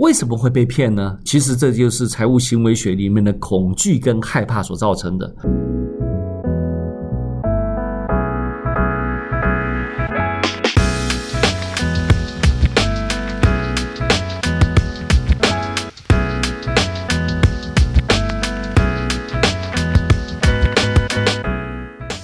为什么会被骗呢？其实这就是财务行为学里面的恐惧跟害怕所造成的。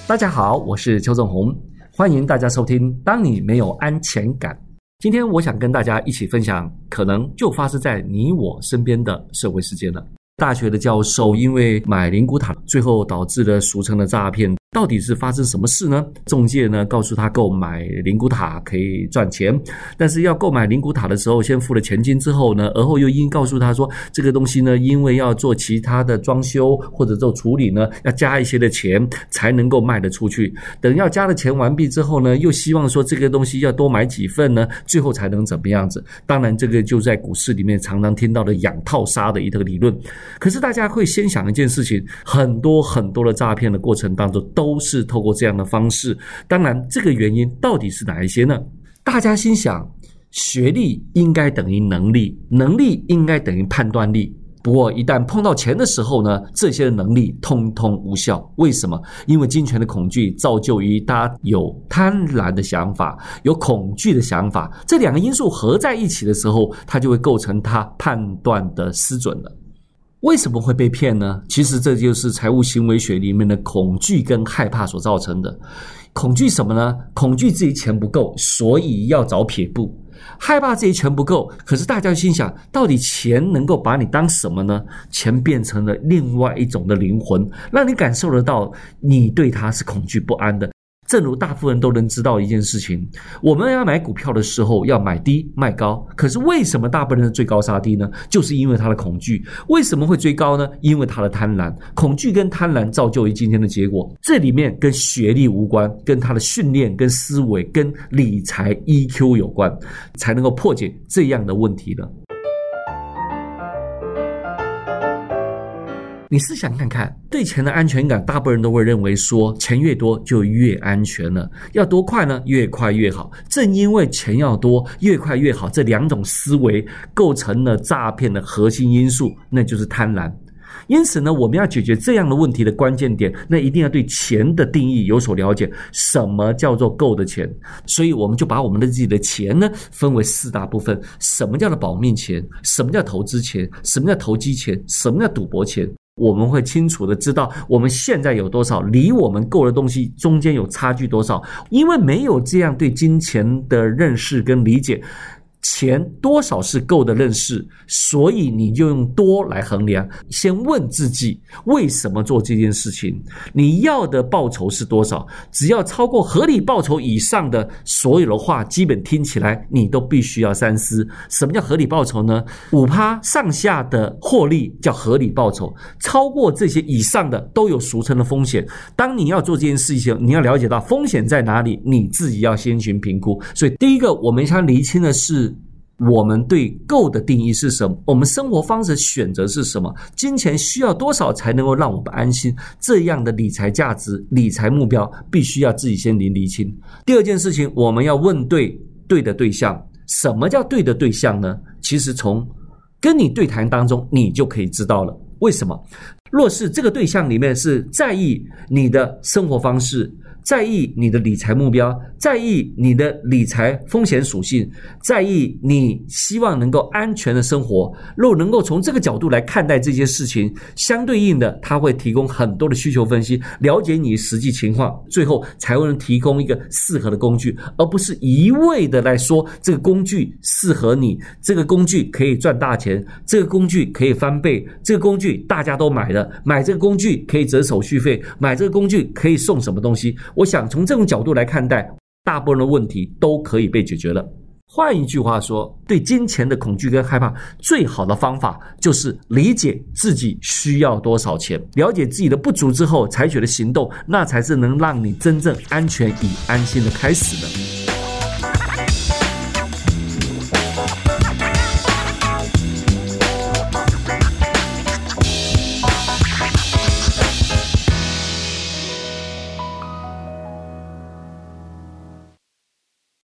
大家好，我是邱正红，欢迎大家收听。当你没有安全感，今天我想跟大家一起分享，可能就发生在你我身边的社会事件了。大学的教授因为买灵骨塔，最后导致了俗称的诈骗。到底是发生什么事呢？中介呢告诉他购买灵骨塔可以赚钱，但是要购买灵骨塔的时候，先付了钱金之后呢，而后又因告诉他说这个东西呢，因为要做其他的装修或者做处理呢，要加一些的钱才能够卖得出去。等要加了钱完毕之后呢，又希望说这个东西要多买几份呢，最后才能怎么样子？当然，这个就在股市里面常常听到的养套杀的一个理论。可是大家会先想一件事情，很多很多的诈骗的过程当中。都都是透过这样的方式，当然，这个原因到底是哪一些呢？大家心想，学历应该等于能力，能力应该等于判断力。不过，一旦碰到钱的时候呢，这些能力通通无效。为什么？因为金钱的恐惧造就于他有贪婪的想法，有恐惧的想法，这两个因素合在一起的时候，它就会构成他判断的失准了。为什么会被骗呢？其实这就是财务行为学里面的恐惧跟害怕所造成的。恐惧什么呢？恐惧自己钱不够，所以要找撇步；害怕自己钱不够，可是大家心想，到底钱能够把你当什么呢？钱变成了另外一种的灵魂，让你感受得到，你对它是恐惧不安的。正如大部分人都能知道一件事情，我们要买股票的时候要买低卖高。可是为什么大部分人追高杀低呢？就是因为他的恐惧。为什么会追高呢？因为他的贪婪。恐惧跟贪婪造就于今天的结果。这里面跟学历无关，跟他的训练、跟思维、跟理财 EQ 有关，才能够破解这样的问题的。你试想看看，对钱的安全感，大部分人都会认为说，钱越多就越安全了，要多快呢？越快越好。正因为钱要多，越快越好，这两种思维构成了诈骗的核心因素，那就是贪婪。因此呢，我们要解决这样的问题的关键点，那一定要对钱的定义有所了解。什么叫做够的钱？所以我们就把我们的自己的钱呢，分为四大部分。什么叫做保命钱？什么叫投资钱？什么叫投机钱？什么叫赌博钱？我们会清楚的知道我们现在有多少，离我们够的东西中间有差距多少，因为没有这样对金钱的认识跟理解。钱多少是够的认识，所以你就用多来衡量。先问自己为什么做这件事情？你要的报酬是多少？只要超过合理报酬以上的所有的话，基本听起来你都必须要三思。什么叫合理报酬呢？五趴上下的获利叫合理报酬，超过这些以上的都有俗称的风险。当你要做这件事情，你要了解到风险在哪里，你自己要先行评估。所以第一个，我们想厘清的是。我们对够的定义是什么？我们生活方式选择是什么？金钱需要多少才能够让我们安心？这样的理财价值、理财目标，必须要自己先理理清。第二件事情，我们要问对对的对象。什么叫对的对象呢？其实从跟你对谈当中，你就可以知道了。为什么？若是这个对象里面是在意你的生活方式。在意你的理财目标，在意你的理财风险属性，在意你希望能够安全的生活。若能够从这个角度来看待这些事情，相对应的，他会提供很多的需求分析，了解你实际情况，最后才会能提供一个适合的工具，而不是一味的来说这个工具适合你，这个工具可以赚大钱，这个工具可以翻倍，这个工具大家都买买这个工具可以折手续费，买这个工具可以送什么东西。我想从这种角度来看待，大部分的问题都可以被解决了。换一句话说，对金钱的恐惧跟害怕，最好的方法就是理解自己需要多少钱，了解自己的不足之后，采取的行动，那才是能让你真正安全与安心的开始的。